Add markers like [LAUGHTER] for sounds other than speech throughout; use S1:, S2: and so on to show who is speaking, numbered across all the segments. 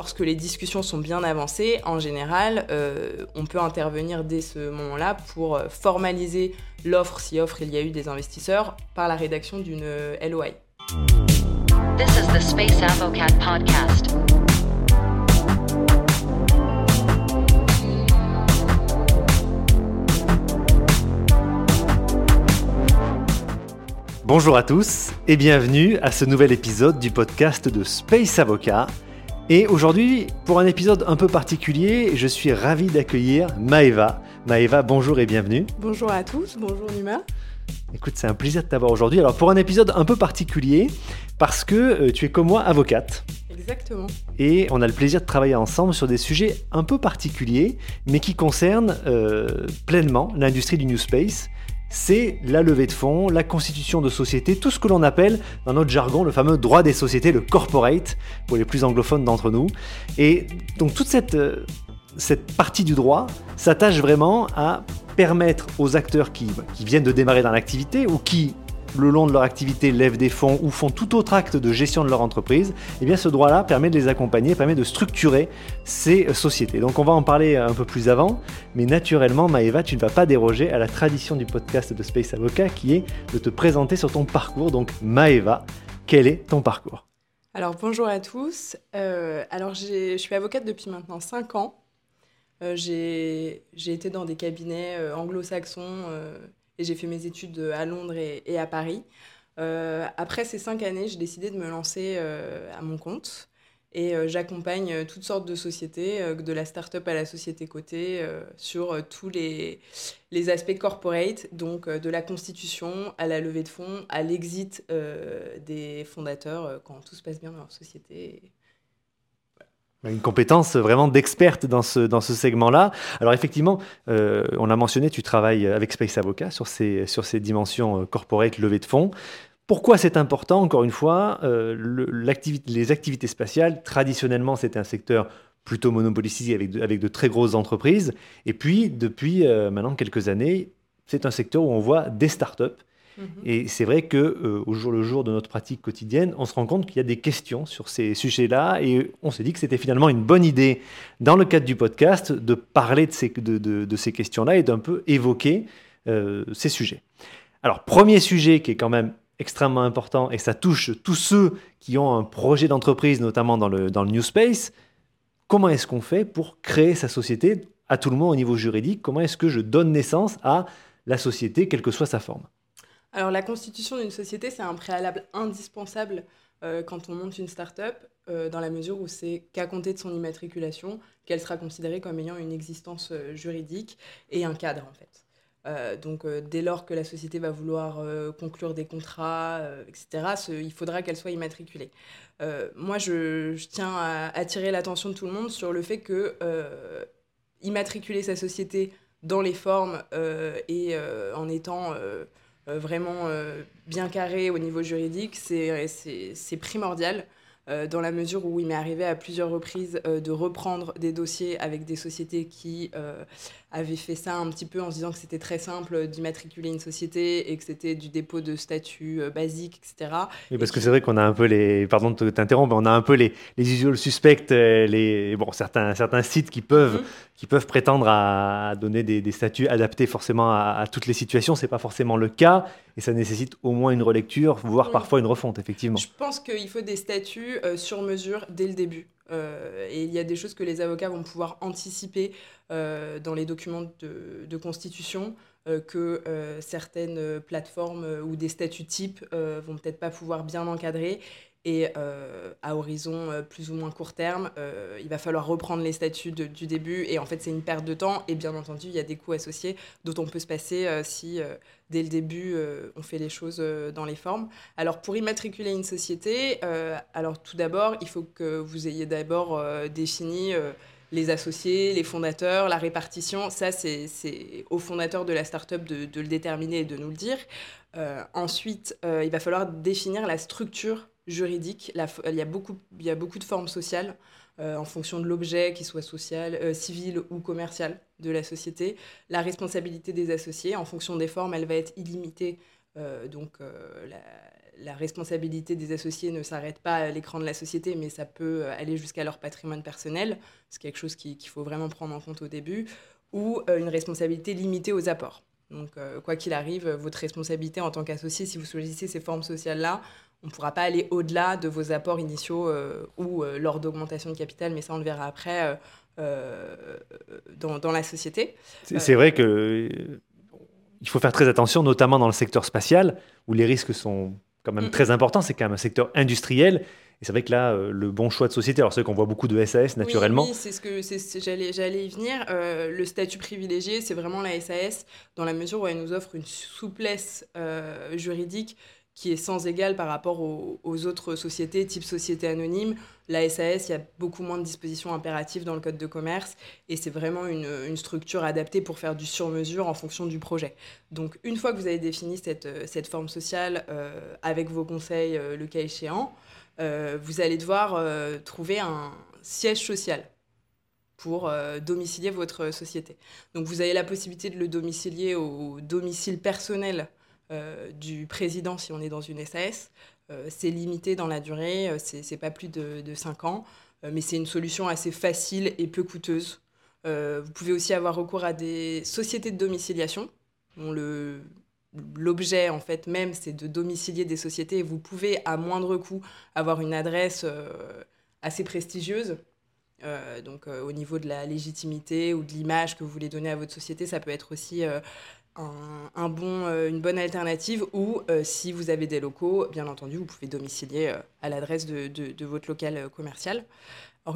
S1: lorsque les discussions sont bien avancées, en général, on peut intervenir dès ce moment-là pour formaliser l'offre, si offre il y a eu des investisseurs, par la rédaction d'une LOI. This is the Space Avocat podcast.
S2: Bonjour à tous et bienvenue à ce nouvel épisode du podcast de Space Avocat. Et aujourd'hui, pour un épisode un peu particulier, je suis ravi d'accueillir Maeva. Maeva, bonjour et bienvenue.
S1: Bonjour à tous, bonjour Numa.
S2: Écoute, c'est un plaisir de t'avoir aujourd'hui. Alors pour un épisode un peu particulier, parce que euh, tu es comme moi avocate.
S1: Exactement.
S2: Et on a le plaisir de travailler ensemble sur des sujets un peu particuliers, mais qui concernent euh, pleinement l'industrie du New Space c'est la levée de fonds, la constitution de société, tout ce que l'on appelle dans notre jargon le fameux droit des sociétés, le corporate, pour les plus anglophones d'entre nous. Et donc toute cette, euh, partie du droit s'attache vraiment à permettre aux acteurs qui viennent de démarrer dans l'activité ou qui le long de leur activité lèvent des fonds ou font tout autre acte de gestion de leur entreprise, eh bien ce droit-là permet de les accompagner, permet de structurer ces sociétés. Donc on va en parler un peu plus avant, mais naturellement Maëva, tu ne vas pas déroger à la tradition du podcast de Space Avocat qui est de te présenter sur ton parcours. Donc Maëva, quel est ton parcours?
S1: Alors bonjour à tous. Euh, alors je suis avocate depuis maintenant 5 ans. Euh, j'ai été dans des cabinets euh, anglo-saxons et j'ai fait mes études à Londres et, à Paris. Euh, après ces cinq années, j'ai décidé de me lancer euh, à mon compte et euh, j'accompagne toutes sortes de sociétés, de la start-up à la société cotée, sur tous les, les, aspects corporate, donc de la constitution à la levée de fonds, à l'exit des fondateurs quand tout se passe bien dans leur société.
S2: Une compétence vraiment d'experte dans ce, dans ce segment-là. Alors effectivement, euh, on a mentionné, tu travailles avec Space Avocat sur ces, sur ces dimensions euh, corporate, levée de fonds. Pourquoi c'est important Encore une fois, euh, les activités spatiales, traditionnellement, c'était un secteur plutôt monopolisé avec de, avec de très grosses entreprises. Et puis, depuis maintenant quelques années, c'est un secteur où on voit des startups Mhm. Et c'est vrai que euh, au jour le jour de notre pratique quotidienne, on se rend compte qu'il y a des questions sur ces sujets-là et on s'est dit que c'était finalement une bonne idée, dans le cadre du podcast, de parler de ces, questions-là et d'un peu évoquer euh, ces sujets. Alors, premier sujet qui est quand même extrêmement important et ça touche tous ceux qui ont un projet d'entreprise, notamment dans le, dans le New Space. Comment est-ce qu'on fait pour créer sa société à tout le monde au niveau juridique? Comment est-ce que je donne naissance à la société, quelle que soit sa forme?
S1: Alors la constitution d'une société, c'est un préalable indispensable euh, quand on monte une start-up, euh, dans la mesure où c'est qu'à compter de son immatriculation qu'elle sera considérée comme ayant une existence euh, juridique et un cadre en fait. donc dès lors que la société va vouloir conclure des contrats, etc., il faudra qu'elle soit immatriculée. moi, je, tiens à attirer l'attention de tout le monde sur le fait que immatriculer sa société dans les formes et en étant vraiment euh, bien carré au niveau juridique, c'est primordial. Euh, dans la mesure où il m'est arrivé à plusieurs reprises de reprendre des dossiers avec des sociétés qui avaient fait ça un petit peu en se disant que c'était très simple d'immatriculer une société et que c'était du dépôt de statut basique, etc.
S2: Oui, parce que c'est vrai qu'on a un peu les, pardon de t'interrompre, on a un peu les, les usual suspects, les, bon, certains, certains sites qui peuvent mhm qui peuvent prétendre à donner des, statuts adaptés forcément à, toutes les situations. Ce n'est pas forcément le cas et ça nécessite au moins une relecture, voire mm. parfois une refonte, effectivement.
S1: Je pense qu'il faut des statuts euh, sur mesure dès le début. Euh, et il y a des choses que les avocats vont pouvoir anticiper euh, dans les documents de, constitution que certaines plateformes ou des statuts types vont peut-être pas pouvoir bien encadrer. Et euh, à horizon euh, plus ou moins court terme, euh, il va falloir reprendre les statuts du début. Et en fait, c'est une perte de temps. Et bien entendu, il y a des coûts associés dont on peut se passer si, dès le début, on fait les choses dans les formes. Alors, pour immatriculer une société, alors tout d'abord, il faut que vous ayez d'abord défini les associés, les fondateurs, la répartition. Ça, c'est aux fondateurs de la start-up de, de, le déterminer et de nous le dire. ensuite, il va falloir définir la structure juridique. il, y a beaucoup, il y a beaucoup de formes sociales euh, en fonction de l'objet, qu'il soit social, euh, civil ou commercial de la société. La responsabilité des associés, en fonction des formes, elle va être illimitée donc la, responsabilité des associés ne s'arrête pas à l'écran de la société, mais ça peut aller jusqu'à leur patrimoine personnel. C'est quelque chose qu'il faut vraiment prendre en compte au début. Ou une responsabilité limitée aux apports. Donc, quoi qu'il arrive, votre responsabilité en tant qu'associé, si vous choisissez ces formes sociales-là, on ne pourra pas aller au-delà de vos apports initiaux euh, ou euh, lors d'augmentation de capital, mais ça on le verra après euh, dans, la société.
S2: C'est vrai que il faut faire très attention, notamment dans le secteur spatial, où les risques sont quand même très importants. C'est quand même un secteur industriel. Et c'est vrai que là, le bon choix de société, alors c'est vrai qu'on voit beaucoup de SAS naturellement.
S1: Oui, c'est ce que j'allais, j'allais y venir. le statut privilégié, c'est vraiment la SAS, dans la mesure où elle nous offre une souplesse juridique qui est sans égal par rapport aux, autres sociétés, type société anonyme. La SAS, il y a beaucoup moins de dispositions impératives dans le code de commerce et c'est vraiment une, structure adaptée pour faire du sur-mesure en fonction du projet. Donc une fois que vous avez défini cette, cette forme sociale euh, avec vos conseils, euh, le cas échéant, euh, vous allez devoir trouver un siège social pour domicilier votre société. Donc vous avez la possibilité de le domicilier au domicile personnel du président si on est dans une SAS. Euh, c'est limité dans la durée, euh, c'est pas plus de, de 5 ans, mais c'est une solution assez facile et peu coûteuse. vous pouvez aussi avoir recours à des sociétés de domiciliation. l'objet en fait même c'est de domicilier des sociétés et vous pouvez à moindre coût avoir une adresse assez prestigieuse donc au niveau de la légitimité ou de l'image que vous voulez donner à votre société ça peut être aussi un, bon, euh, une bonne alternative ou euh, si vous avez des locaux, bien entendu, vous pouvez domicilier euh, à l'adresse de, de, votre local commercial.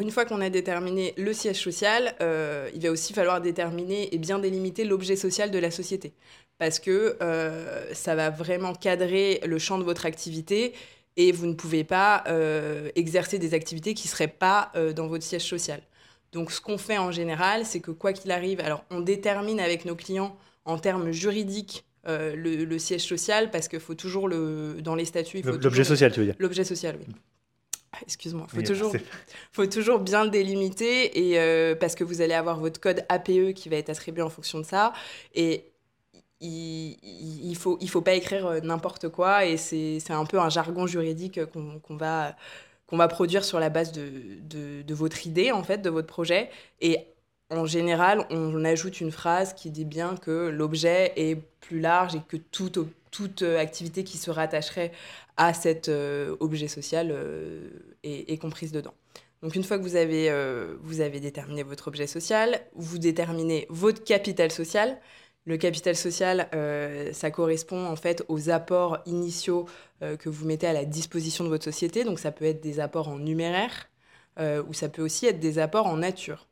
S1: Une fois qu'on a déterminé le siège social, il va aussi falloir déterminer et bien délimiter l'objet social de la société. Parce que ça va vraiment cadrer le champ de votre activité et vous ne pouvez pas exercer des activités qui ne seraient pas dans votre siège social. Donc ce qu'on fait en général, c'est que quoi qu'il arrive, alors on détermine avec nos clients en termes juridiques euh, le, siège social parce qu'il faut toujours le dans les statuts.
S2: L'objet social, tu veux dire
S1: L'objet social, oui. Excuse-moi, il faut, toujours, [LAUGHS] faut toujours bien le délimiter et, euh, parce que vous allez avoir votre code APE qui va être attribué en fonction de ça. Et il ne faut, il faut pas écrire euh, n'importe quoi et c'est un peu un jargon juridique qu'on va, qu'on va produire sur la base de, de, de, votre idée, en fait, de votre projet. Et en général, on ajoute une phrase qui dit bien que l'objet est plus large et que toute, toute euh, activité qui se rattacherait à cet euh, objet social euh, est, comprise dedans. Donc une fois que vous avez, vous avez déterminé votre objet social, vous déterminez votre capital social. Le capital social, ça correspond en fait aux apports initiaux que vous mettez à la disposition de votre société. Donc ça peut être des apports en numéraire ou ça peut aussi être des apports en nature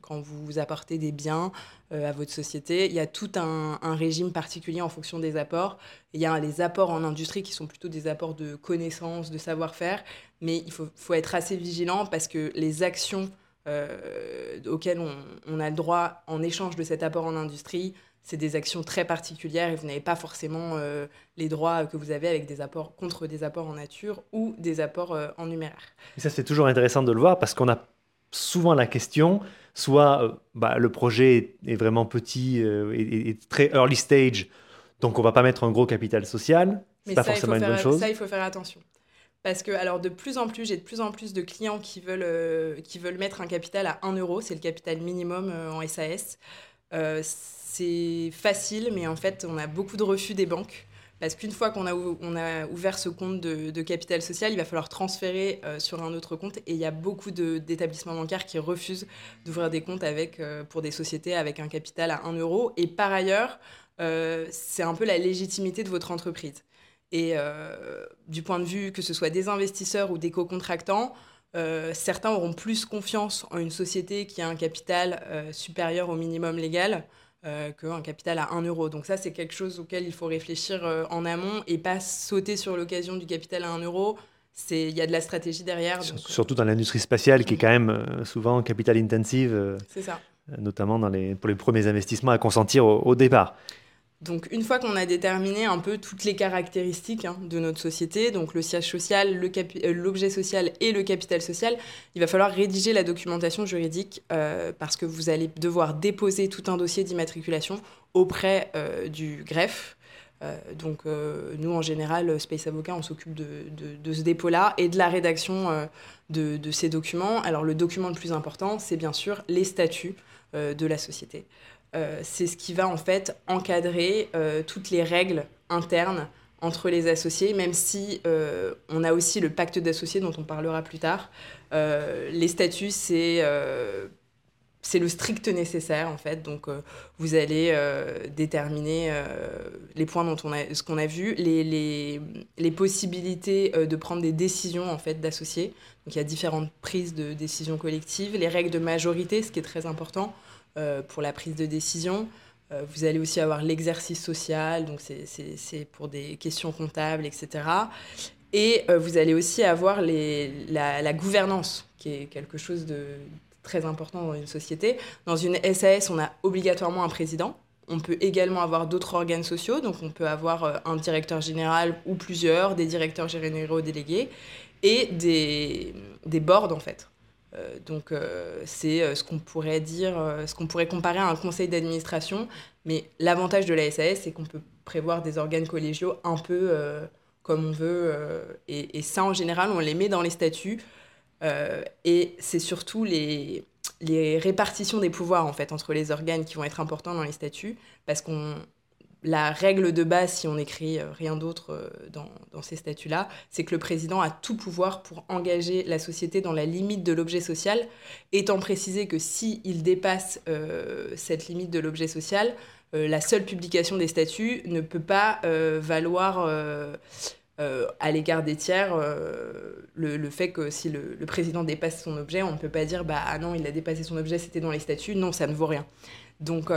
S1: quand vous apportez des biens euh, à votre société, il y a tout un, régime particulier en fonction des apports. Il y a les apports en industrie qui sont plutôt des apports de connaissances, de savoir-faire, mais il faut, être assez vigilant parce que les actions euh, auxquelles on, a le droit en échange de cet apport en industrie, c'est des actions très particulières et vous n'avez pas forcément euh, les droits que vous avez avec des apports contre des apports en nature ou des apports en numéraire.
S2: Et ça, c'est toujours intéressant de le voir parce qu'on a souvent la question soit euh, bah, le projet est vraiment petit euh, et, très early stage, donc on va pas mettre un gros capital social. C'est pas forcément une bonne chose.
S1: Ça, il faut faire attention. Parce que, alors, de plus en plus, j'ai de plus en plus de clients qui veulent, euh, qui veulent mettre un capital à 1 euro, c'est le capital minimum en SAS. c'est facile, mais en fait, on a beaucoup de refus des banques. Parce qu'une fois qu'on a, ouvert ce compte de, capital social, il va falloir transférer euh, sur un autre compte. Et il y a beaucoup d'établissements bancaires qui refusent d'ouvrir des comptes avec, euh, pour des sociétés avec un capital à 1 euro. Et par ailleurs, euh, c'est un peu la légitimité de votre entreprise. Et du point de vue que ce soit des investisseurs ou des co-contractants, certains auront plus confiance en une société qui a un capital supérieur au minimum légal euh, qu'un capital à 1 euro. Donc ça, c'est quelque chose auquel il faut réfléchir euh, en amont et pas sauter sur l'occasion du capital à 1 euro. Il y a de la stratégie derrière.
S2: Euh, surtout dans l'industrie spatiale qui est quand même souvent capital intensive.
S1: c'est ça.
S2: Notamment dans les, pour les premiers investissements à consentir au départ.
S1: Donc une fois qu'on a déterminé un peu toutes les caractéristiques hein, de notre société, donc le siège social, euh, l'objet social et le capital social, il va falloir rédiger la documentation juridique euh, parce que vous allez devoir déposer tout un dossier d'immatriculation auprès euh, du greffe. donc nous, en général, Space Avocat, on s'occupe de, ce dépôt-là et de la rédaction de, ces documents. Alors le document le plus important, c'est bien sûr les statuts de la société. C'est ce qui va en fait encadrer toutes les règles internes entre les associés, même si euh, on a aussi le pacte d'associés dont on parlera plus tard. Euh, les statuts, c'est euh, c'est le strict nécessaire en fait. Donc vous allez déterminer les points dont on a ce qu'on a vu, les, les, les possibilités de prendre des décisions en fait d'associés. Donc il y a différentes prises de décisions collectives, les règles de majorité, ce qui est très important pour la prise de décision. Euh, vous allez aussi avoir l'exercice social, donc c'est pour des questions comptables, etc. Et euh, vous allez aussi avoir la, gouvernance, qui est quelque chose de très important dans une société. Dans une SAS, on a obligatoirement un président. On peut également avoir d'autres organes sociaux, donc on peut avoir euh, un directeur général ou plusieurs, des directeurs généraux délégués, et des boards en fait. Euh, donc euh, c'est euh, ce qu'on pourrait dire, ce qu'on pourrait comparer à un conseil d'administration. Mais l'avantage de la SAS, c'est qu'on peut prévoir des organes collégiaux un peu comme on veut. Et, ça, en général, on les met dans les statuts. et c'est surtout les, les répartitions des pouvoirs en fait entre les organes qui vont être importants dans les statuts parce qu'on la règle de base, si on écrit euh, rien d'autre euh, dans, ces statuts-là, c'est que le président a tout pouvoir pour engager la société dans la limite de l'objet social, étant précisé que s'il dépasse euh, cette limite de l'objet social, la seule publication des statuts ne peut pas valoir à l'égard des tiers le, fait que si le, le, président dépasse son objet, on ne peut pas dire bah ah non, il a dépassé son objet, c'était dans les statuts. Non, ça ne vaut rien. Donc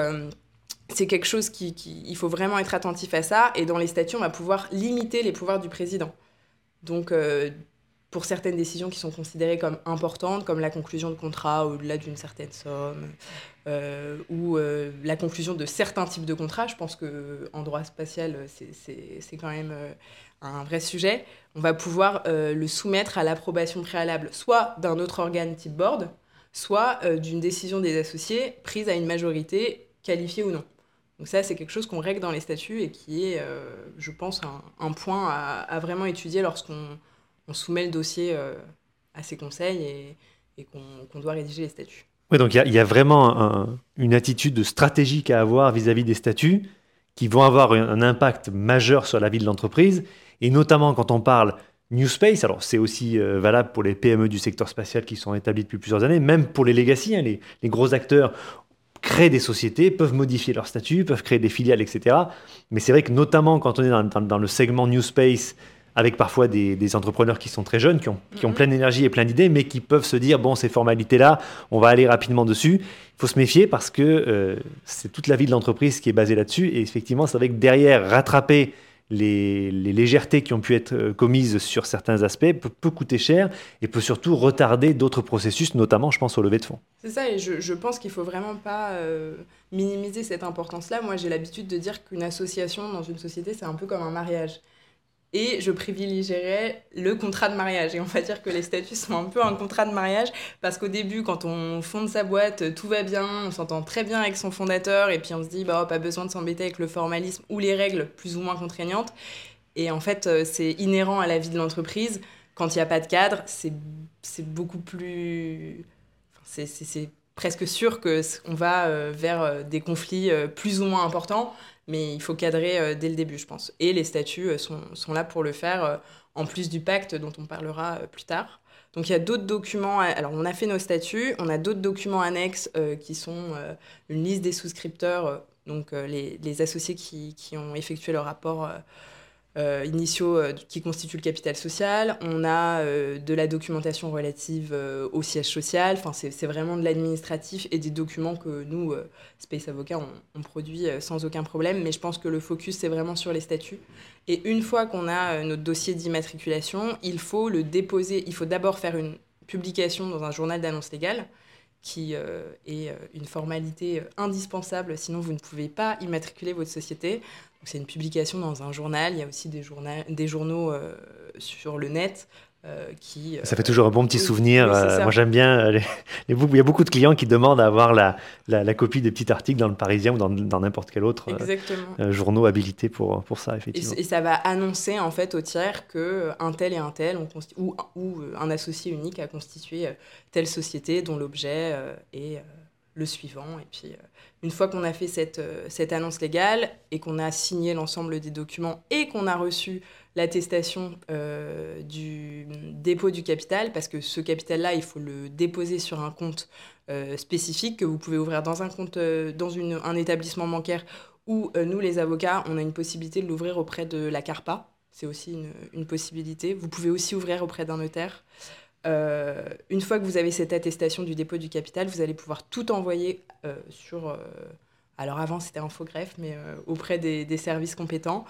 S1: c'est quelque chose qui, Il faut vraiment être attentif à ça. Et dans les statuts, on va pouvoir limiter les pouvoirs du président. Donc, euh, pour certaines décisions qui sont considérées comme importantes, comme la conclusion de contrat au-delà d'une certaine somme, euh, ou euh, la conclusion de certains types de contrats, je pense qu'en droit spatial, c'est quand même un vrai sujet, on va pouvoir le soumettre à l'approbation préalable, soit d'un autre organe type board, soit d'une décision des associés prise à une majorité qualifiée ou non. Donc ça, c'est quelque chose qu'on règle dans les statuts et qui est, euh, je pense, un, point à, vraiment étudier lorsqu'on soumet le dossier euh, à ces conseils et, qu'on doit rédiger les statuts.
S2: Oui, donc il y, a vraiment une attitude stratégique à avoir vis-à-vis des statuts qui vont avoir un, impact majeur sur la vie de l'entreprise, et notamment quand on parle New Space, alors c'est aussi euh, valable pour les PME du secteur spatial qui sont établis depuis plusieurs années, même pour les legacy, hein, les, les, gros acteurs créent des sociétés, peuvent modifier leur statut, peuvent créer des filiales, etc. Mais c'est vrai que notamment quand on est dans, le segment New Space, avec parfois des, entrepreneurs qui sont très jeunes, qui ont, qui ont mhm. plein d'énergie et plein d'idées, mais qui peuvent se dire, bon, ces formalités-là, on va aller rapidement dessus. Il faut se méfier parce que euh, c'est toute la vie de l'entreprise qui est basée là-dessus. Et effectivement, c'est vrai que derrière, rattraper les, légèretés qui ont pu être euh, commises sur certains aspects peut, coûter cher et peut surtout retarder d'autres processus, notamment, je pense, au lever de fonds.
S1: C'est ça, et je, pense qu'il ne faut vraiment pas euh, minimiser cette importance-là. Moi, j'ai l'habitude de dire qu'une association dans une société, c'est un peu comme un mariage et je privilégierais le contrat de mariage. Et on va dire que les statuts sont un peu un contrat de mariage parce qu'au début, quand on fonde sa boîte, tout va bien, on s'entend très bien avec son fondateur et puis on se dit, bah, pas besoin de s'embêter avec le formalisme ou les règles plus ou moins contraignantes. Et en fait, euh, c'est inhérent à la vie de l'entreprise. Quand il n'y a pas de cadre, c'est beaucoup plus. C'est presque sûr qu'on va euh, vers euh, des conflits plus ou moins importants mais il faut cadrer euh, dès le début, je pense. Et les statuts euh, sont, sont là pour le faire, euh, en plus du pacte dont on parlera plus tard. Donc il y a d'autres documents, alors on a fait nos statuts, on a d'autres documents annexes qui sont une liste des souscripteurs, donc les, les, associés qui, qui, ont effectué leur rapport euh, initiaux euh, qui constituent le capital social. On a euh, de la documentation relative au siège social. Enfin, c'est vraiment de l'administratif et des documents que nous, Space Avocat, on, produit sans aucun problème. Mais je pense que le focus, c'est vraiment sur les statuts. Et une fois qu'on a notre dossier d'immatriculation, il faut le déposer. Il faut d'abord faire une publication dans un journal d'annonce légale qui est une formalité indispensable, sinon vous ne pouvez pas immatriculer votre société c'est une publication dans un journal. Il y a aussi des, des journaux euh, sur le net. Qui,
S2: ça fait toujours un bon petit souvenir. moi, j'aime bien les, Il y a beaucoup de clients qui demandent à avoir la, la, copie des petits articles dans le Parisien ou dans n'importe quel autre journaux habilité pour, pour ça, effectivement.
S1: Et, ça va annoncer en fait au tiers que un tel et un tel ont ou, ou un associé unique a constitué telle société dont l'objet est le suivant. Et puis, une fois qu'on a fait cette, euh, cette annonce légale et qu'on a signé l'ensemble des documents et qu'on a reçu l'attestation euh, du dépôt du capital, parce que ce capital-là, il faut le déposer sur un compte euh, spécifique que vous pouvez ouvrir dans un compte, dans une, un établissement bancaire, ou nous, les avocats, on a une possibilité de l'ouvrir auprès de la CARPA. C'est aussi une, une, possibilité. Vous pouvez aussi ouvrir auprès d'un notaire. Euh, une fois que vous avez cette attestation du dépôt du capital, vous allez pouvoir tout envoyer euh, sur. Euh, alors avant, c'était Infogreffe, mais auprès des, services compétents.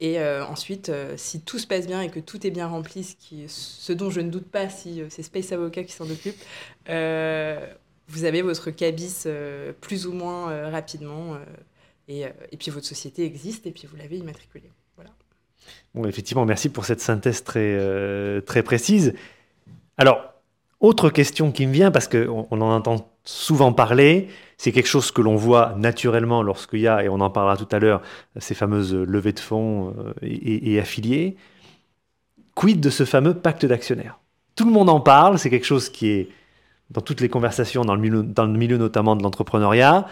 S1: Et ensuite, si tout se passe bien et que tout est bien rempli, ce, qui, ce dont je ne doute pas si c'est Space Avocat qui s'en occupe, vous avez votre cabis plus ou moins rapidement. Et, et, puis votre société existe et puis vous l'avez immatriculée. Voilà.
S2: Bon, effectivement, merci pour cette synthèse très, très précise. Alors, autre question qui me vient, parce qu'on on en entend souvent parler, c'est quelque chose que l'on voit naturellement lorsqu'il y a, et on en parlera tout à l'heure, ces fameuses levées de fonds euh, et, affiliés. Quid de ce fameux pacte d'actionnaires? Tout le monde en parle, c'est quelque chose qui est dans toutes les conversations, dans le milieu, notamment de l'entrepreneuriat.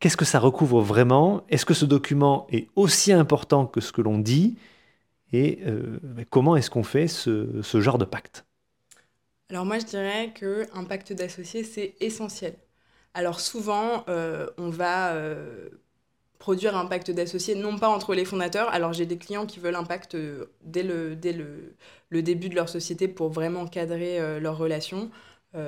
S2: Qu'est-ce que ça recouvre vraiment? Est-ce que ce document est aussi important que ce que l'on dit? Et euh, comment est-ce qu'on fait ce genre de pacte?
S1: Alors moi, je dirais qu'un pacte d'associés, c'est essentiel. Alors souvent, euh, on va euh, produire un pacte d'associés, non pas entre les fondateurs. Alors j'ai des clients qui veulent un pacte euh, dès le, dès le, début de leur société pour vraiment cadrer leur relation.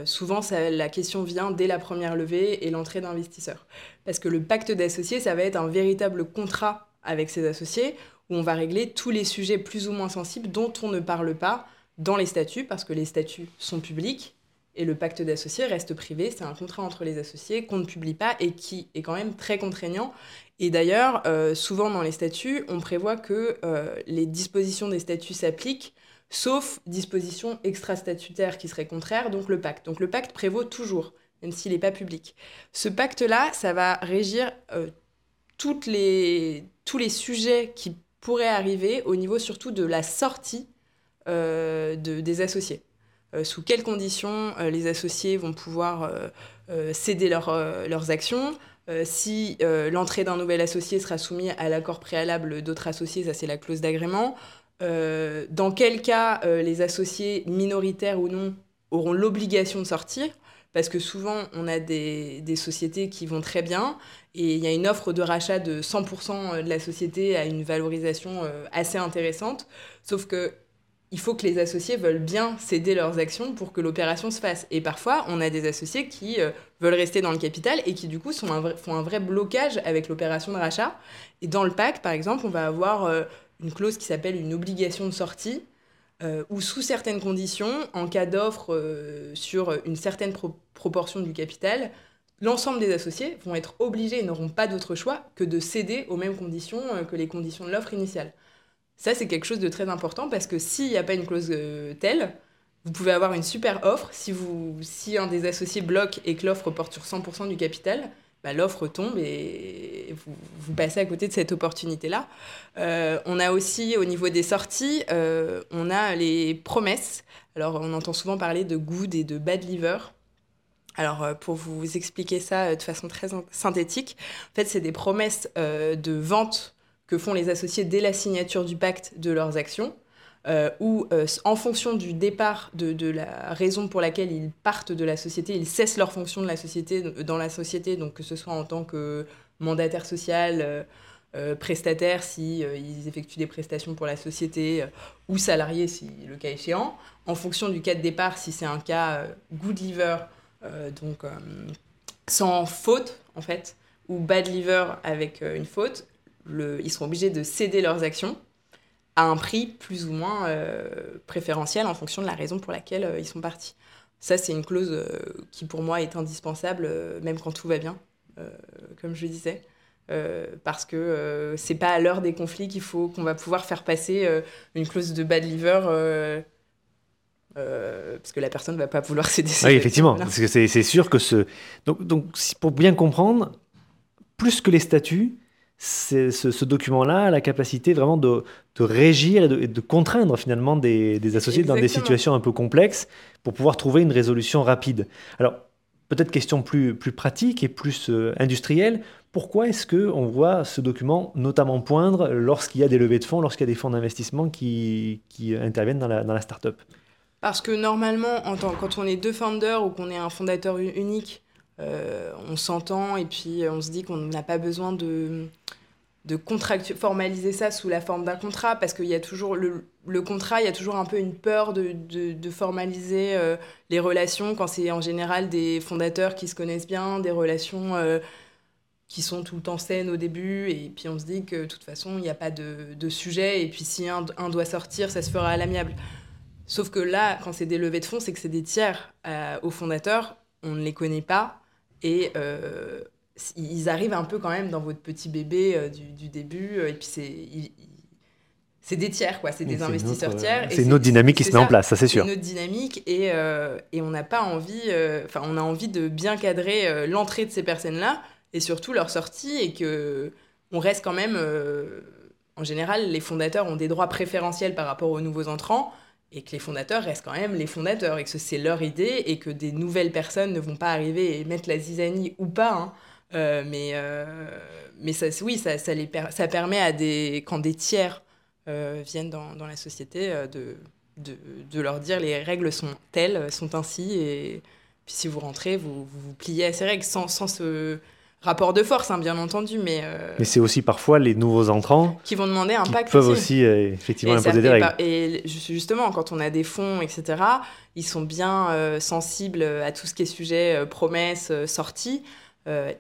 S1: souvent, ça, la question vient dès la première levée et l'entrée d'investisseurs. Parce que le pacte d'associés, ça va être un véritable contrat avec ses associés où on va régler tous les sujets plus ou moins sensibles dont on ne parle pas dans les statuts, parce que les statuts sont publics, et le pacte d'associés reste privé. C'est un contrat entre les associés qu'on ne publie pas et qui est quand même très contraignant. Et d'ailleurs, euh, souvent dans les statuts, on prévoit que euh, les dispositions des statuts s'appliquent, sauf dispositions extra-statutaires qui seraient contraires, donc le pacte. Donc le pacte prévaut toujours, même s'il n'est pas public. Ce pacte-là, ça va régir euh, tous les sujets qui pourraient arriver au niveau surtout de la sortie de, des associés. Euh, sous quelles conditions euh, les associés vont pouvoir céder leurs actions, si l'entrée d'un nouvel associé sera soumise à l'accord préalable d'autres associés, ça c'est la clause d'agrément. dans quel cas les associés minoritaires ou non auront l'obligation de sortir? Parce que souvent on a des, des, sociétés qui vont très bien et il y a une offre de rachat de 100% de la société à une valorisation assez intéressante, sauf que il faut que les associés veulent bien céder leurs actions pour que l'opération se fasse. Et parfois, on a des associés qui euh, veulent rester dans le capital et qui, du coup, font un vrai blocage avec l'opération de rachat. Et dans le pacte, par exemple, on va avoir euh, une clause qui s'appelle une obligation de sortie, euh, où sous certaines conditions, en cas d'offre sur une certaine proportion du capital, l'ensemble des associés vont être obligés et n'auront pas d'autre choix que de céder aux mêmes conditions que les conditions de l'offre initiale. Ça, c'est quelque chose de très important parce que s'il n'y a pas une clause euh, telle, vous pouvez avoir une super offre. Si, vous, si un des associés bloque et que l'offre porte sur 100% du capital, bah, l'offre tombe et vous, passez à côté de cette opportunité-là. Euh, on a aussi, au niveau des sorties, euh, on a les promesses. Alors, on entend souvent parler de good et de bad liver. Alors, pour vous expliquer ça de façon très synthétique, en fait, c'est des promesses de vente que font les associés dès la signature du pacte de leurs actions, euh, où euh, en fonction du départ, de, la raison pour laquelle ils partent de la société, ils cessent leur fonction de la société, dans la société, donc que ce soit en tant que mandataire social, euh, prestataire si ils effectuent des prestations pour la société, ou salarié si le cas échéant, en fonction du cas de départ si c'est un cas good liver, donc sans faute en fait, ou bad liver avec une faute, ils seront obligés de céder leurs actions à un prix plus ou moins euh, préférentiel en fonction de la raison pour laquelle euh, ils sont partis. Ça, c'est une clause euh, qui pour moi est indispensable, même quand tout va bien, comme je disais. parce que c'est pas à l'heure des conflits qu'il faut qu'on va pouvoir faire passer une clause de bad liver parce que la personne ne va pas vouloir [LAUGHS] céder
S2: Oui, effectivement. Parce que c'est sûr que ce. Donc, donc, pour bien comprendre, plus que les statuts, ce, ce document-là a la capacité vraiment de, de régir et de, de, contraindre finalement des, des associés dans des situations un peu complexes pour pouvoir trouver une résolution rapide. Alors, peut-être question plus, plus pratique et plus euh, industrielle, pourquoi est-ce qu'on voit ce document notamment poindre lorsqu'il y a des levées de fonds, lorsqu'il y a des fonds d'investissement qui, qui, interviennent dans la, dans la start-up?
S1: Parce que normalement, en tant, quand on est deux founders ou qu'on est un fondateur unique, on s'entend et puis on se dit qu'on n'a pas besoin de, de formaliser ça sous la forme d'un contrat parce qu'il y a toujours le, le, contrat, il y a toujours un peu une peur de, de, formaliser euh, les relations quand c'est en général des fondateurs qui se connaissent bien, des relations euh, qui sont tout le temps saines au début et puis on se dit que de toute façon il n'y a pas de, de, sujet et puis si un, un, doit sortir, ça se fera à l'amiable. Sauf que là, quand c'est des levées de fonds, c'est que c'est des tiers aux fondateurs, on ne les connaît pas et euh, ils arrivent un peu quand même dans votre petit bébé euh, du, début. Euh, et puis c'est c'est des tiers, quoi. C'est des investisseurs tiers.
S2: C'est une autre dynamique qui se met en place, ça c'est sûr.
S1: C'est une autre dynamique et, et on n'a pas envie, enfin on a envie de bien cadrer l'entrée de ces personnes-là et surtout leur sortie et que on reste quand même, en général, les fondateurs ont des droits préférentiels par rapport aux nouveaux entrants et que les fondateurs restent quand même les fondateurs et que c'est leur idée et que des nouvelles personnes ne vont pas arriver et mettre la zizanie ou pas. Hein. Euh, mais euh, mais ça, oui, ça, ça, les ça permet à des, quand des tiers euh, viennent dans, dans, la société de, de, leur dire les règles sont telles, sont ainsi, et puis si vous rentrez, vous vous, vous pliez à ces règles sans, sans ce rapport de force, hein, bien entendu, mais... Euh,
S2: mais c'est aussi parfois les nouveaux entrants...
S1: Qui vont demander un pacte
S2: peuvent aussi, euh, effectivement imposer des règles.
S1: Et justement, quand on a des fonds, etc., ils sont bien euh, sensibles à tout ce qui est sujet promesses, sorties,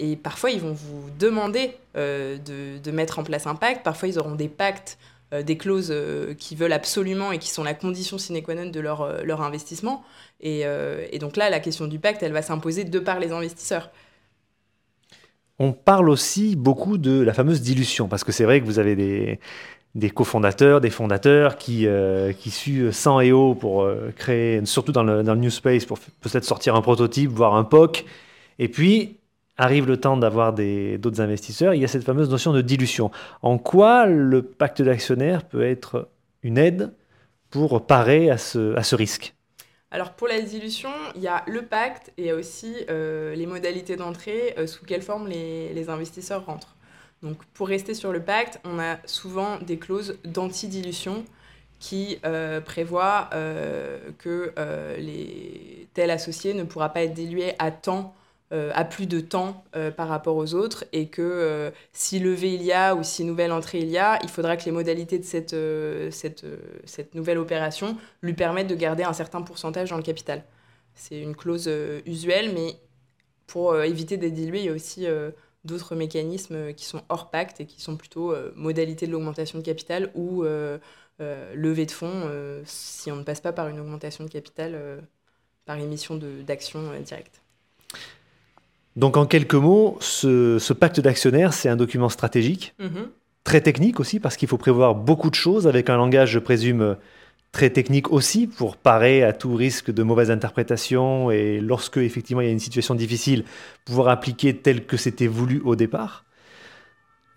S1: et parfois ils vont vous demander de, de, mettre en place un pacte, parfois ils auront des pactes, des clauses qui veulent absolument et qui sont la condition sine qua non de leur, leur investissement, et, et donc là, la question du pacte, elle va s'imposer de par les investisseurs.
S2: On parle aussi beaucoup de la fameuse dilution, parce que c'est vrai que vous avez des, cofondateurs, des fondateurs qui, euh, qui suent sang et eau pour euh, créer, surtout dans le, dans le New Space, pour peut-être sortir un prototype, voire un POC. Et puis, arrive le temps d'avoir d'autres investisseurs, il y a cette fameuse notion de dilution. En quoi le pacte d'actionnaires peut être une aide pour parer à ce, à ce risque?
S1: Alors pour la dilution, il y a le pacte et il y a aussi euh, les modalités d'entrée, euh, sous quelle forme les, investisseurs rentrent. Donc pour rester sur le pacte, on a souvent des clauses d'anti-dilution qui euh, prévoient que tel associé ne pourra pas être dilué à temps euh, à plus de temps euh, par rapport aux autres et que euh, si levée il y a ou si nouvelle entrée il y a, il faudra que les modalités de cette, cette, cette nouvelle opération lui permettent de garder un certain pourcentage dans le capital. C'est une clause usuelle, mais pour éviter d'être dilué, il y a aussi d'autres mécanismes qui sont hors pacte et qui sont plutôt modalités de l'augmentation de capital ou levée de fonds si on ne passe pas par une augmentation de capital par émission d'actions directes.
S2: Donc en quelques mots, ce, pacte d'actionnaires, c'est un document stratégique, mhm. très technique aussi, parce qu'il faut prévoir beaucoup de choses avec un langage, je présume, très technique aussi, pour parer à tout risque de mauvaise interprétation et lorsque effectivement il y a une situation difficile, pouvoir appliquer tel que c'était voulu au départ.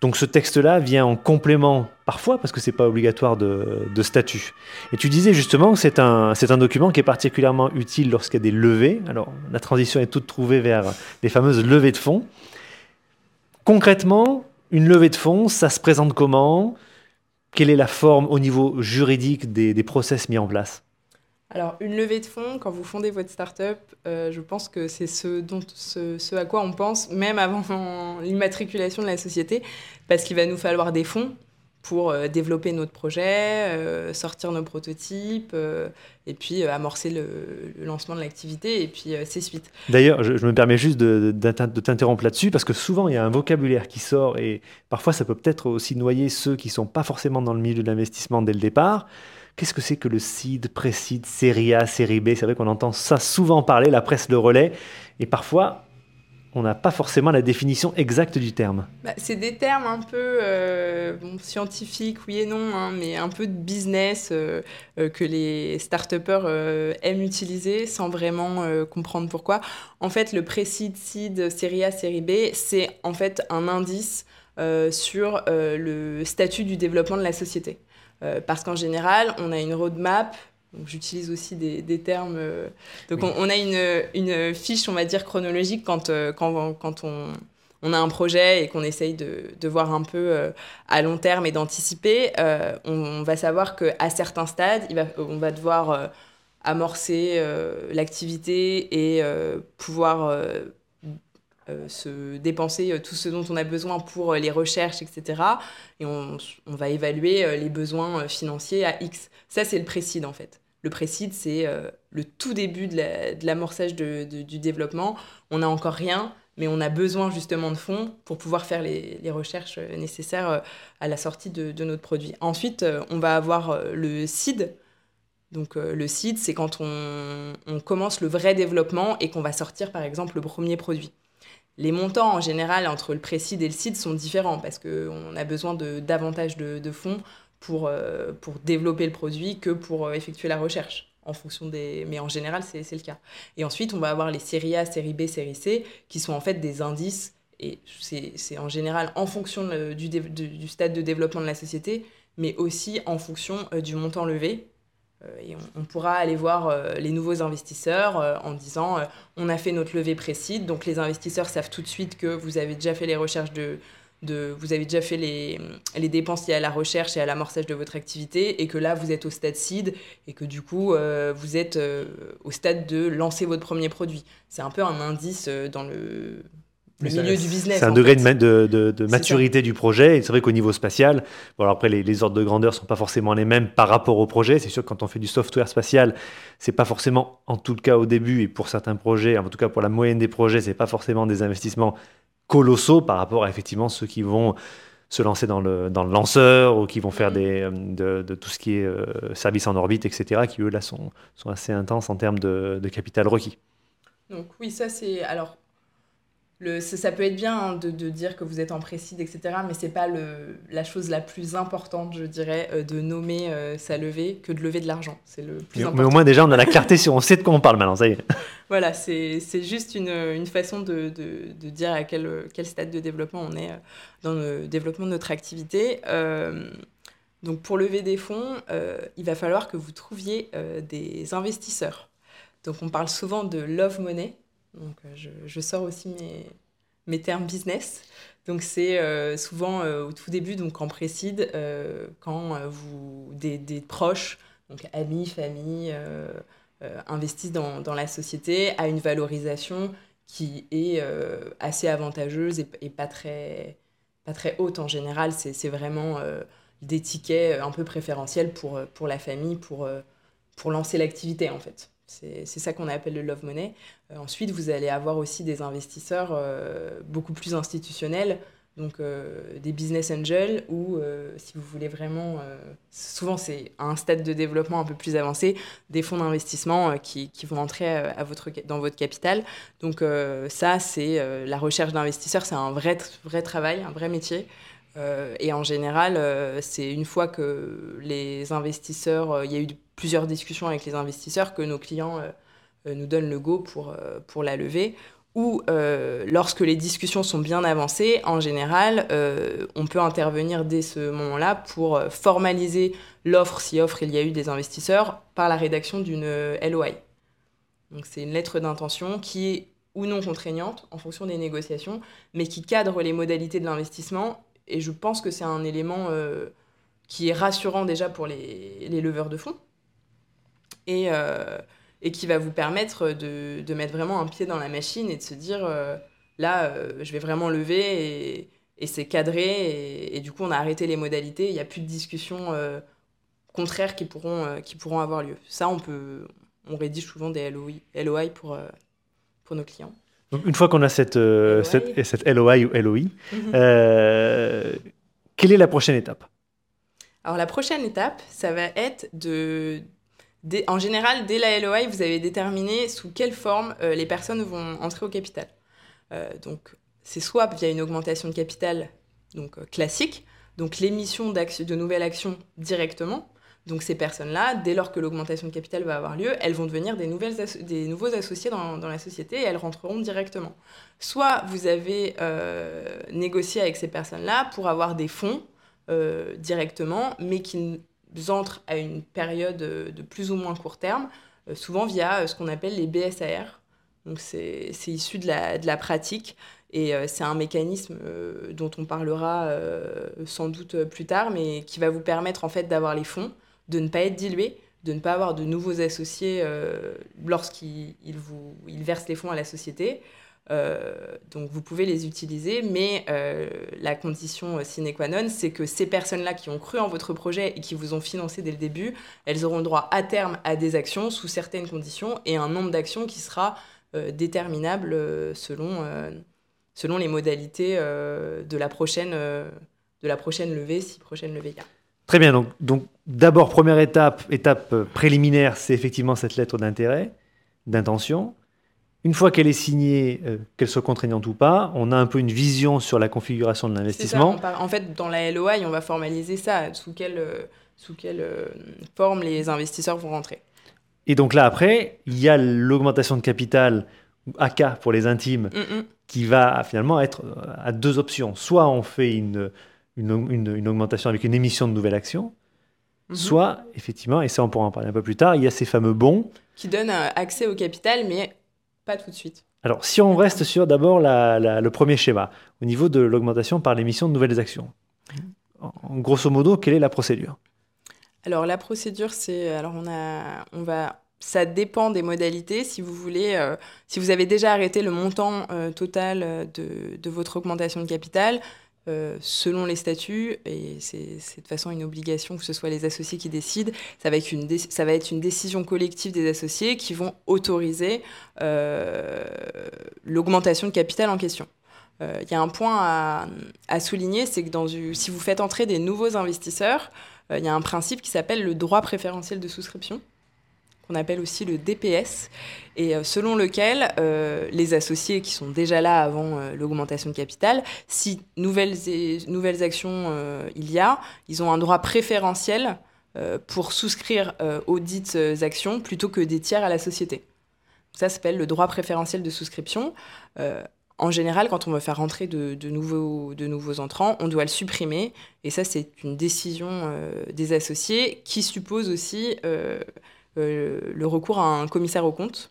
S2: Donc ce texte-là vient en complément parfois, parce que ce n'est pas obligatoire de, statut. Et tu disais justement que c'est un, document qui est particulièrement utile lorsqu'il y a des levées. Alors la transition est toute trouvée vers les fameuses levées de fonds. Concrètement, une levée de fonds, ça se présente comment? Quelle est la forme au niveau juridique des, des process mis en place?
S1: Alors, une levée de fonds, quand vous fondez votre start-up, euh, je pense que c'est ce, dont, ce, à quoi on pense, même avant [LAUGHS] l'immatriculation de la société, parce qu'il va nous falloir des fonds pour euh, développer notre projet, euh, sortir nos prototypes, et puis amorcer le, lancement de l'activité, et puis c'est suite.
S2: D'ailleurs, je, me permets juste de, de t'interrompre là-dessus, parce que souvent, il y a un vocabulaire qui sort, et parfois, ça peut peut-être aussi noyer ceux qui ne sont pas forcément dans le milieu de l'investissement dès le départ. Qu'est-ce que c'est que le seed, pré-seed, série A, série B? C'est vrai qu'on entend ça souvent parler, la presse le relais, et parfois on n'a pas forcément la définition exacte du terme.
S1: Bah, c'est des termes un peu euh, scientifiques, oui et non, hein, mais un peu de business euh, euh, que les start-upers aiment utiliser sans vraiment comprendre pourquoi. En fait, le pré-seed, seed, série A, série B, c'est en fait un indice sur le statut du développement de la société. Parce qu'en général, on a une roadmap J'utilise aussi des, des termes. Euh, donc, on, a une, une, fiche, on va dire, chronologique quand, euh, quand, quand on, on, a un projet et qu'on essaye de, de, voir un peu euh, à long terme et d'anticiper. On, va savoir qu'à certains stades, il va, on va devoir amorcer l'activité et pouvoir se dépenser tout ce dont on a besoin pour les recherches, etc. Et on, on va évaluer les besoins financiers à X. Ça, c'est le précide, en fait. Le précide, c'est euh, le tout début de l'amorçage du développement. On n'a encore rien, mais on a besoin justement de fonds pour pouvoir faire les, recherches euh, nécessaires euh, à la sortie de, notre produit. Ensuite, on va avoir le seed. Donc le seed, c'est quand on, commence le vrai développement et qu'on va sortir par exemple le premier produit. Les montants en général entre le pré-seed et le seed sont différents parce qu'on a besoin de davantage de fonds pour, euh, pour développer le produit que pour euh, effectuer la recherche. En fonction des... Mais en général, c'est le cas. Et ensuite, on va avoir les séries A, série B, série C, qui sont en fait des indices. Et c'est en général en fonction du, du, stade de développement de la société, mais aussi en fonction euh, du montant levé. Et on, pourra aller voir les nouveaux investisseurs en disant on a fait notre levée précise. Donc les investisseurs savent tout de suite que vous avez déjà fait les recherches de, vous avez déjà fait les, les dépenses liées à la recherche et à l'amorçage de votre activité et que là vous êtes au stade seed et que du coup euh, vous êtes euh, au stade de lancer votre premier produit. C'est un peu un indice euh, dans le, milieu du business.
S2: C'est un degré de, de, de, maturité du projet. Et c'est vrai qu'au niveau spatial, bon, après les, les, ordres de grandeur ne sont pas forcément les mêmes par rapport au projet. C'est sûr que quand on fait du software spatial, c'est pas forcément, en tout cas au début et pour certains projets, en tout cas pour la moyenne des projets, c'est pas forcément des investissements colossaux par rapport à effectivement ceux qui vont se lancer dans le, dans le lanceur ou qui vont faire des, euh, de, tout ce qui est euh, service en orbite, etc., qui eux là sont, sont assez intenses en termes de, de capital requis.
S1: Donc oui, ça c'est... Alors ça, peut être bien hein, de, dire que vous êtes en précide, etc. Mais c'est pas le, la chose la plus importante, je dirais, euh, de nommer euh, sa levée que de lever de l'argent. C'est le plus
S2: mais,
S1: important.
S2: Mais au moins, déjà, on a la clarté sur, on sait de quoi on parle maintenant, ça y est. [LAUGHS]
S1: voilà, c'est juste une, une façon de, de, de, dire à quel, quel stade de développement on est euh, dans le développement de notre activité. donc, pour lever des fonds, il va falloir que vous trouviez des investisseurs. Donc, on parle souvent de love money. Donc, euh, je, je, sors aussi mes, mes termes business. Donc, c'est euh, souvent euh, au tout début, donc en précide, quand vous, des, des, proches, donc amis, famille, investissent dans, dans, la société à une valorisation qui est assez avantageuse et, pas, très, pas très haute en général. C'est vraiment des tickets un peu préférentiels pour, pour la famille, pour, pour lancer l'activité en fait. C'est ça qu'on appelle le love money. Euh, ensuite, vous allez avoir aussi des investisseurs euh, beaucoup plus institutionnels, donc euh, des business angels, ou si vous voulez vraiment, souvent c'est à un stade de développement un peu plus avancé, des fonds d'investissement qui, qui, vont entrer à votre, dans votre capital. Donc ça, c'est la recherche d'investisseurs, c'est un vrai, vrai travail, un vrai métier. Et en général, c'est une fois que les investisseurs, il y a eu plusieurs discussions avec les investisseurs que nos clients euh, euh, nous donnent le go pour, euh, pour la lever. Ou lorsque les discussions sont bien avancées, en général, on peut intervenir dès ce moment-là pour formaliser l'offre, si offre il y a eu des investisseurs, par la rédaction d'une LOI. Donc c'est une lettre d'intention qui est ou non contraignante en fonction des négociations, mais qui cadre les modalités de l'investissement. Et je pense que c'est un élément qui est rassurant déjà pour les, les leveurs de fonds, et, euh, et qui va vous permettre de, de, mettre vraiment un pied dans la machine et de se dire euh, là, euh, je vais vraiment lever et, et c'est cadré et, du coup, on a arrêté les modalités. Il n'y a plus de discussions contraires qui pourront, qui pourront avoir lieu. Ça, on, peut, on rédige souvent des LOI, LOI pour, pour nos clients.
S2: Donc, une fois qu'on a cette, cette, cette, LOI ou LOI, mhm. quelle est la prochaine étape?
S1: Alors la prochaine étape, ça va être de, en général, dès la LOI, vous avez déterminé sous quelle forme euh, les personnes vont entrer au capital. donc, c'est soit via une augmentation de capital donc classique, donc l'émission de nouvelles actions directement, donc ces personnes-là, dès lors que l'augmentation de capital va avoir lieu, elles vont devenir des, nouvelles des nouveaux associés dans, la société et elles rentreront directement. Soit vous avez euh, négocié avec ces personnes-là pour avoir des fonds euh, directement, mais qui entrent à une période de plus ou moins court terme, euh, souvent via ce qu'on appelle les BSAR. Donc c'est issu de la, de la pratique et c'est un mécanisme dont on parlera sans doute plus tard, mais qui va vous permettre en fait d'avoir les fonds de ne pas être dilué, de ne pas avoir de nouveaux associés euh, lorsqu'ils vous versent les fonds à la société. Euh, donc vous pouvez les utiliser, mais euh, la condition sine qua non, c'est que ces personnes-là qui ont cru en votre projet et qui vous ont financé dès le début, elles auront droit à terme à des actions sous certaines conditions et un nombre d'actions qui sera déterminable selon, selon les modalités de, la prochaine, de la prochaine levée, si prochaine levée il y a.
S2: Très bien, donc, donc d'abord, première étape, étape euh, préliminaire, c'est effectivement cette lettre d'intérêt, d'intention. Une fois qu'elle est signée, euh, qu'elle soit contraignante ou pas, on a un peu une vision sur la configuration de l'investissement.
S1: En fait, dans la LOI, on va formaliser ça, sous quelle, euh, sous quelle forme les investisseurs vont rentrer.
S2: Et donc là, après, il y a l'augmentation de capital, AK pour les intimes, mm, mm. qui va finalement être à deux options. Soit on fait une une, augmentation avec une émission de nouvelles actions, mhm. soit, effectivement, et ça on pourra en parler un peu plus tard, il y a ces fameux bons.
S1: Qui donnent euh, accès au capital, mais pas tout de suite.
S2: Alors, si on reste sur d'abord le premier schéma, au niveau de l'augmentation par l'émission de nouvelles actions, en, grosso modo, quelle est la procédure?
S1: Alors, la procédure, c'est. Alors, on, a, on va ça dépend des modalités. Si vous voulez, euh, si vous avez déjà arrêté le montant euh, total de, de, votre augmentation de capital, euh, selon les statuts, et c'est de toute façon une obligation que ce soit les associés qui décident, ça va être une, décision collective des associés qui vont autoriser euh, l'augmentation de capital en question. Euh, il y a un point à, souligner, c'est que si vous faites entrer des nouveaux investisseurs, il y a un principe qui s'appelle le droit préférentiel de souscription qu'on appelle aussi le DPS, et euh, selon lequel euh, les associés qui sont déjà là avant euh, l'augmentation de capital, si nouvelles, nouvelles actions il y a, ils ont un droit préférentiel pour souscrire aux dites actions plutôt que des tiers à la société. Ça s'appelle le droit préférentiel de souscription. en général, quand on veut faire rentrer de, nouveaux, de nouveaux entrants, on doit le supprimer. Et ça, c'est une décision des associés qui suppose aussi le recours à un commissaire au compte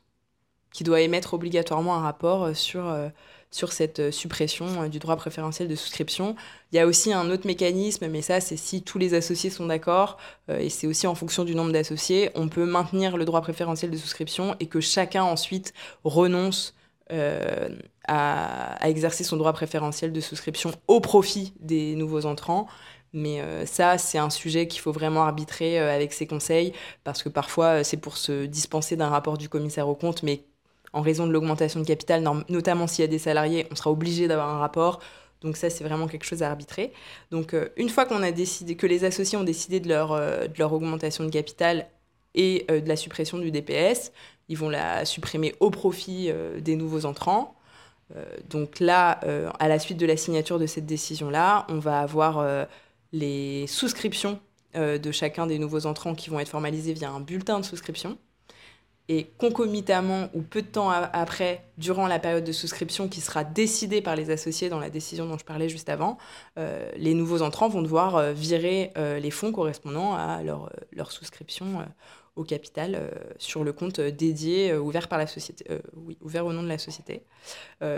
S1: qui doit émettre obligatoirement un rapport euh, sur, euh, sur cette suppression du droit préférentiel de souscription. Il y a aussi un autre mécanisme, mais ça, c'est si tous les associés sont d'accord, et c'est aussi en fonction du nombre d'associés, on peut maintenir le droit préférentiel de souscription et que chacun ensuite renonce à, exercer son droit préférentiel de souscription au profit des nouveaux entrants. Mais euh, ça, c'est un sujet qu'il faut vraiment arbitrer euh, avec ses conseils, parce que parfois, euh, c'est pour se dispenser d'un rapport du commissaire au compte, mais en raison de l'augmentation de capital, notamment s'il y a des salariés, on sera obligé d'avoir un rapport. Donc ça, c'est vraiment quelque chose à arbitrer. Donc une fois qu'on a décidé, que les associés ont décidé de leur, de leur augmentation de capital et de la suppression du DPS, ils vont la supprimer au profit des nouveaux entrants. donc là, à la suite de la signature de cette décision-là, on va avoir les souscriptions euh, de chacun des nouveaux entrants qui vont être formalisées via un bulletin de souscription. Et concomitamment ou peu de temps après, durant la période de souscription qui sera décidée par les associés dans la décision dont je parlais juste avant, euh, les nouveaux entrants vont devoir euh, virer les fonds correspondant à leur souscription au capital euh, sur le compte dédié euh, ouvert par la société, euh, oui, ouvert au nom de la société.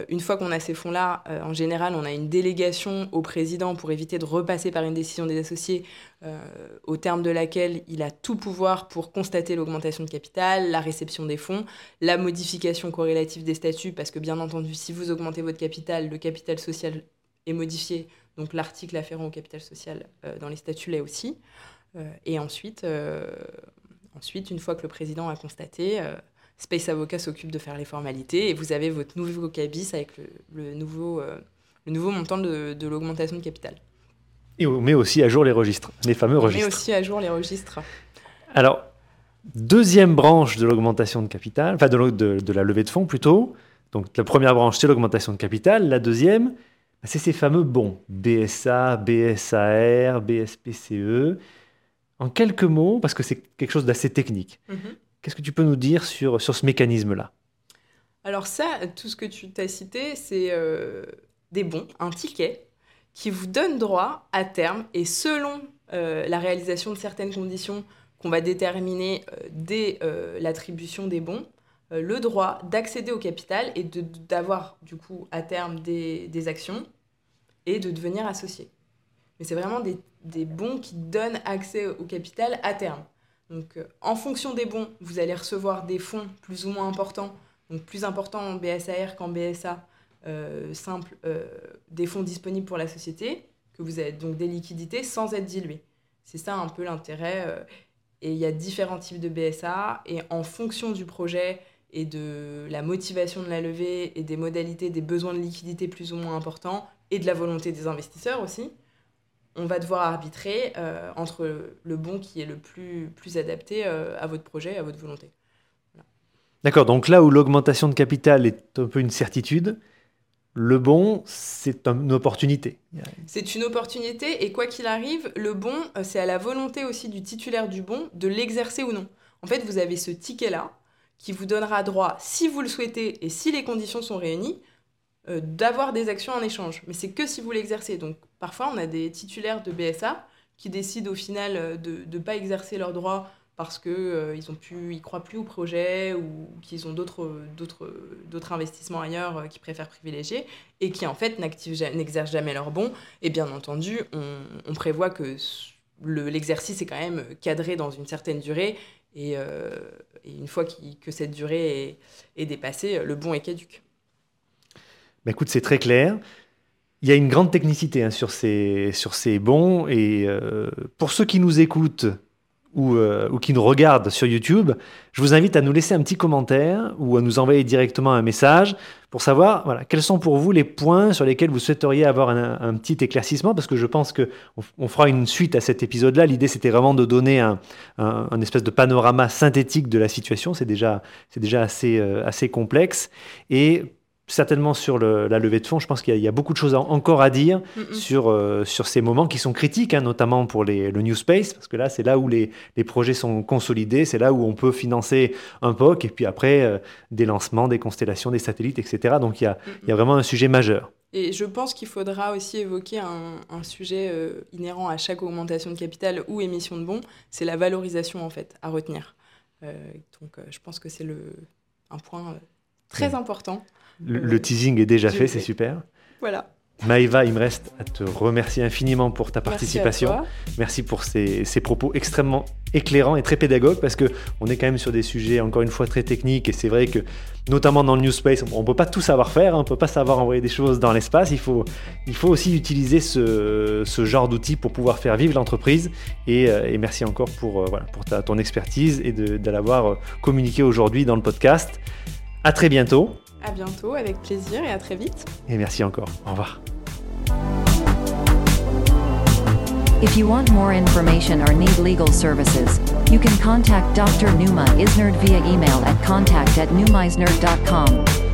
S1: une fois qu'on a ces fonds-là, en général, on a une délégation au président pour éviter de repasser par une décision des associés, au terme de laquelle il a tout pouvoir pour constater l'augmentation de capital, la réception des fonds, la modification corrélative des statuts, parce que bien entendu, si vous augmentez votre capital, le capital social est modifié, donc l'article afférent au capital social dans les statuts l'est aussi. et ensuite, Ensuite, une fois que le président a constaté, euh, Space Avocat s'occupe de faire les formalités et vous avez votre nouveau cabis avec le, nouveau, euh, le nouveau montant de, l'augmentation de capital.
S2: Et on met aussi à jour les registres, les fameux registres.
S1: On met aussi à jour les registres.
S2: Alors, deuxième branche de l'augmentation de capital, enfin de, de, la levée de fonds plutôt, Donc la première branche, c'est l'augmentation de capital. La deuxième, c'est ces fameux bons, BSA, BSAR, BSPCE. En quelques mots, parce que c'est quelque chose d'assez technique, mhm. qu'est-ce que tu peux nous dire sur, sur ce mécanisme-là?
S1: Alors ça, tout ce que tu t'as cité, c'est euh, des bons, un ticket qui vous donne droit à terme et selon euh, la réalisation de certaines conditions qu'on va déterminer euh, dès l'attribution des bons, le droit d'accéder au capital et d'avoir du coup à terme des, actions et de devenir associé. Mais c'est vraiment des, bons qui donnent accès au capital à terme. Donc euh, en fonction des bons, vous allez recevoir des fonds plus ou moins importants, donc plus importants en BSAR qu'en BSA euh, simple, des fonds disponibles pour la société, que vous avez donc des liquidités sans être dilués. C'est ça un peu l'intérêt. et il y a différents types de BSA, et en fonction du projet, et de la motivation de la levée et des modalités, des besoins de liquidité plus ou moins importants et de la volonté des investisseurs aussi, on va devoir arbitrer euh, entre le bon qui est le plus, plus adapté euh, à votre projet, à votre volonté.
S2: D'accord, donc là où l'augmentation de capital est un peu une certitude, le bon, c'est une opportunité.
S1: C'est une opportunité et quoi qu'il arrive, le bon, euh, c'est à la volonté aussi du titulaire du bon de l'exercer ou non. En fait, vous avez ce ticket-là qui vous donnera droit, si vous le souhaitez et si les conditions sont réunies, euh, d'avoir des actions en échange. Mais c'est que si vous l'exercez. Donc parfois, on a des titulaires de BSA qui décident au final euh, de ne pas exercer leurs droits parce qu'ils euh, ne croient plus au projet ou qu'ils ont d'autres investissements ailleurs qu'ils préfèrent privilégier et qui en fait n'exercent jamais leurs bons. Et bien entendu, on, prévoit que l'exercice est quand même cadré dans une certaine durée et, et une fois que cette durée est, dépassée, le bon est caduque.
S2: Bah, écoute, c'est très clair. Il y a une grande technicité hein, sur, ces, sur ces bons. Et euh, pour ceux qui nous écoutent euh, ou, qui nous regardent sur YouTube, je vous invite à nous laisser un petit commentaire ou à nous envoyer directement un message pour savoir voilà, quels sont pour vous les points sur lesquels vous souhaiteriez avoir un, petit éclaircissement, parce que je pense qu'on on fera une suite à cet épisode-là. L'idée, c'était vraiment de donner un, un, espèce de panorama synthétique de la situation. C'est déjà, déjà assez, euh, assez complexe. Et certainement sur la levée de fonds, je pense qu'il y, a beaucoup de choses encore à dire sur, euh, sur ces moments qui sont critiques, hein, notamment pour les, le New Space, parce que là, c'est là où les, les, projets sont consolidés, c'est là où on peut financer un POC, et puis après, euh, des lancements, des constellations, des satellites, etc. Donc il y a, il y a vraiment un sujet majeur.
S1: Et je pense qu'il faudra aussi évoquer un, un sujet euh, inhérent à chaque augmentation de capital ou émission de bons, c'est la valorisation en fait, à retenir. donc je pense que c'est un point très important.
S2: Le, teasing est déjà fait, c'est super.
S1: Voilà.
S2: Maëva, il me reste à te remercier infiniment pour ta participation. Merci, pour ces, propos extrêmement éclairants et très pédagogues parce que on est quand même sur des sujets encore une fois très techniques et c'est vrai que notamment dans le New Space, on ne peut pas tout savoir faire, hein, on ne peut pas savoir envoyer des choses dans l'espace. Il faut, il faut aussi utiliser ce, genre d'outils pour pouvoir faire vivre l'entreprise. Et, euh, merci encore pour, euh, voilà, pour ta, ton expertise et de, de l'avoir euh, communiqué aujourd'hui dans le podcast. À très bientôt.
S1: À bientôt, avec plaisir et à très vite.
S2: Et merci encore. Au revoir.
S3: If you want more information or need legal services, you can contact Dr. Numa Isnerd via email at contact at numeisnerd.com.